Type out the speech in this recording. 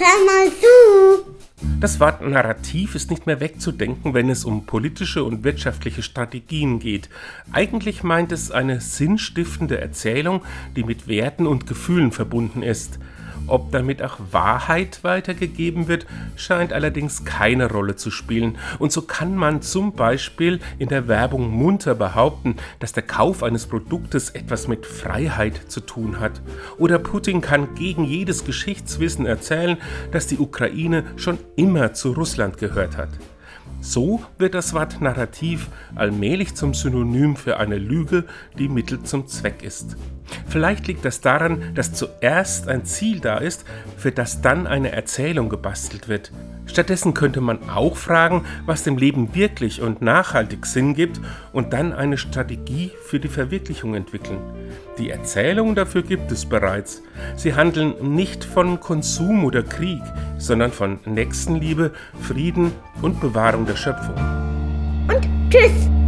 hör mal zu. Das Wort Narrativ ist nicht mehr wegzudenken, wenn es um politische und wirtschaftliche Strategien geht. Eigentlich meint es eine sinnstiftende Erzählung, die mit Werten und Gefühlen verbunden ist. Ob damit auch Wahrheit weitergegeben wird, scheint allerdings keine Rolle zu spielen. Und so kann man zum Beispiel in der Werbung munter behaupten, dass der Kauf eines Produktes etwas mit Freiheit zu tun hat. Oder Putin kann gegen jedes Geschichtswissen erzählen, dass die Ukraine schon immer zu Russland gehört hat. So wird das Wort Narrativ allmählich zum Synonym für eine Lüge, die Mittel zum Zweck ist. Vielleicht liegt das daran, dass zuerst ein Ziel da ist, für das dann eine Erzählung gebastelt wird. Stattdessen könnte man auch fragen, was dem Leben wirklich und nachhaltig Sinn gibt und dann eine Strategie für die Verwirklichung entwickeln. Die Erzählungen dafür gibt es bereits. Sie handeln nicht von Konsum oder Krieg, sondern von Nächstenliebe, Frieden und Bewahrung der Schöpfung. Und tschüss.